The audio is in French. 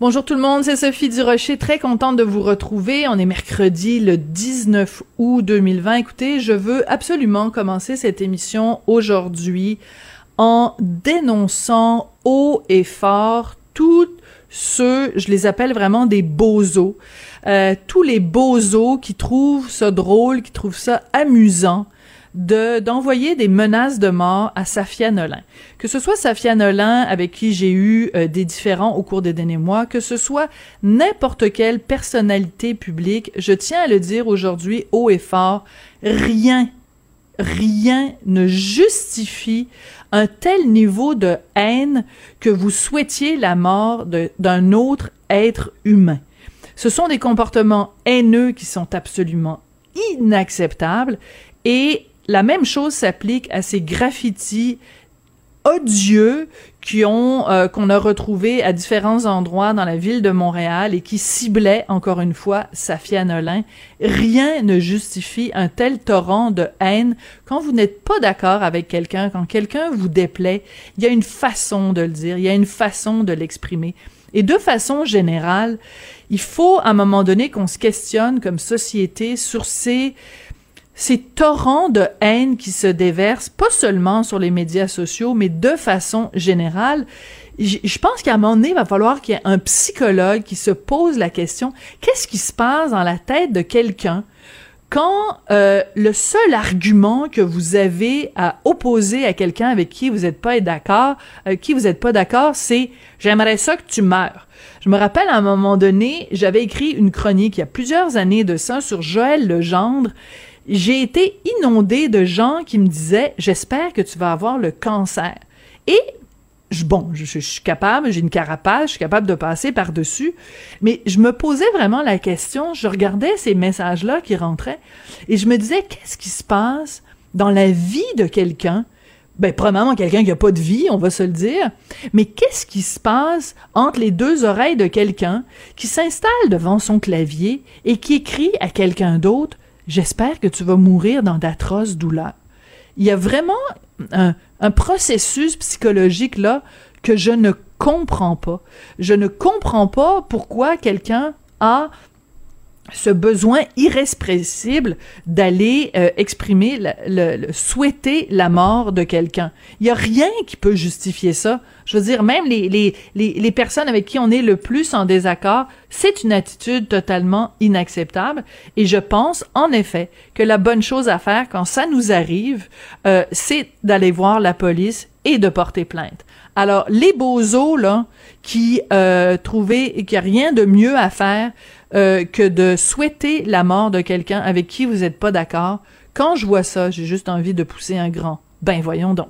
Bonjour tout le monde, c'est Sophie Durocher, très contente de vous retrouver. On est mercredi le 19 août 2020. Écoutez, je veux absolument commencer cette émission aujourd'hui en dénonçant haut et fort tous ceux, je les appelle vraiment des bozos, euh, tous les bozos qui trouvent ça drôle, qui trouvent ça amusant, de d'envoyer des menaces de mort à Safia Nolin. Que ce soit Safia Nolin avec qui j'ai eu euh, des différends au cours des derniers mois, que ce soit n'importe quelle personnalité publique, je tiens à le dire aujourd'hui haut et fort, rien rien ne justifie un tel niveau de haine que vous souhaitiez la mort d'un autre être humain. Ce sont des comportements haineux qui sont absolument inacceptables et la même chose s'applique à ces graffitis odieux qui ont euh, qu'on a retrouvés à différents endroits dans la ville de Montréal et qui ciblaient encore une fois Safia Nolin. Rien ne justifie un tel torrent de haine quand vous n'êtes pas d'accord avec quelqu'un, quand quelqu'un vous déplaît. Il y a une façon de le dire, il y a une façon de l'exprimer. Et de façon générale, il faut à un moment donné qu'on se questionne comme société sur ces ces torrents de haine qui se déversent, pas seulement sur les médias sociaux, mais de façon générale. Je pense qu'à un moment donné, il va falloir qu'il y ait un psychologue qui se pose la question, qu'est-ce qui se passe dans la tête de quelqu'un quand euh, le seul argument que vous avez à opposer à quelqu'un avec qui vous n'êtes pas d'accord, euh, qui vous n'êtes pas d'accord, c'est j'aimerais ça que tu meurs. Je me rappelle à un moment donné, j'avais écrit une chronique il y a plusieurs années de ça sur Joël Legendre j'ai été inondée de gens qui me disaient j'espère que tu vas avoir le cancer. Et je, bon, je, suis capable, j'ai une carapace, je suis capable de passer par-dessus, mais je me posais vraiment la question, je regardais ces messages-là qui rentraient et je me disais qu'est-ce qui se passe dans la vie de quelqu'un? Ben, premièrement, quelqu'un qui a pas de vie, on va se le dire. Mais qu'est-ce qui se passe entre les deux oreilles de quelqu'un qui s'installe devant son clavier et qui écrit à quelqu'un d'autre j'espère que tu vas mourir dans d'atroces douleurs. Il y a vraiment un, processus psychologique là que je ne comprends pas. Je ne comprends pas pourquoi quelqu'un a ce besoin irrépressible d'aller euh, exprimer, le, souhaiter la mort de quelqu'un. Il y a rien qui peut justifier ça. Je veux dire, même les, les, les, les personnes avec qui on est le plus en désaccord, c'est une attitude totalement inacceptable. Et je pense, en effet, que la bonne chose à faire quand ça nous arrive, euh, c'est d'aller voir la police et de porter plainte. Alors, les bozos, là, qui euh, trouvaient qu'il n'y a rien de mieux à faire euh, que de souhaiter la mort de quelqu'un avec qui vous n'êtes pas d'accord, quand je vois ça, j'ai juste envie de pousser un grand. Ben voyons donc.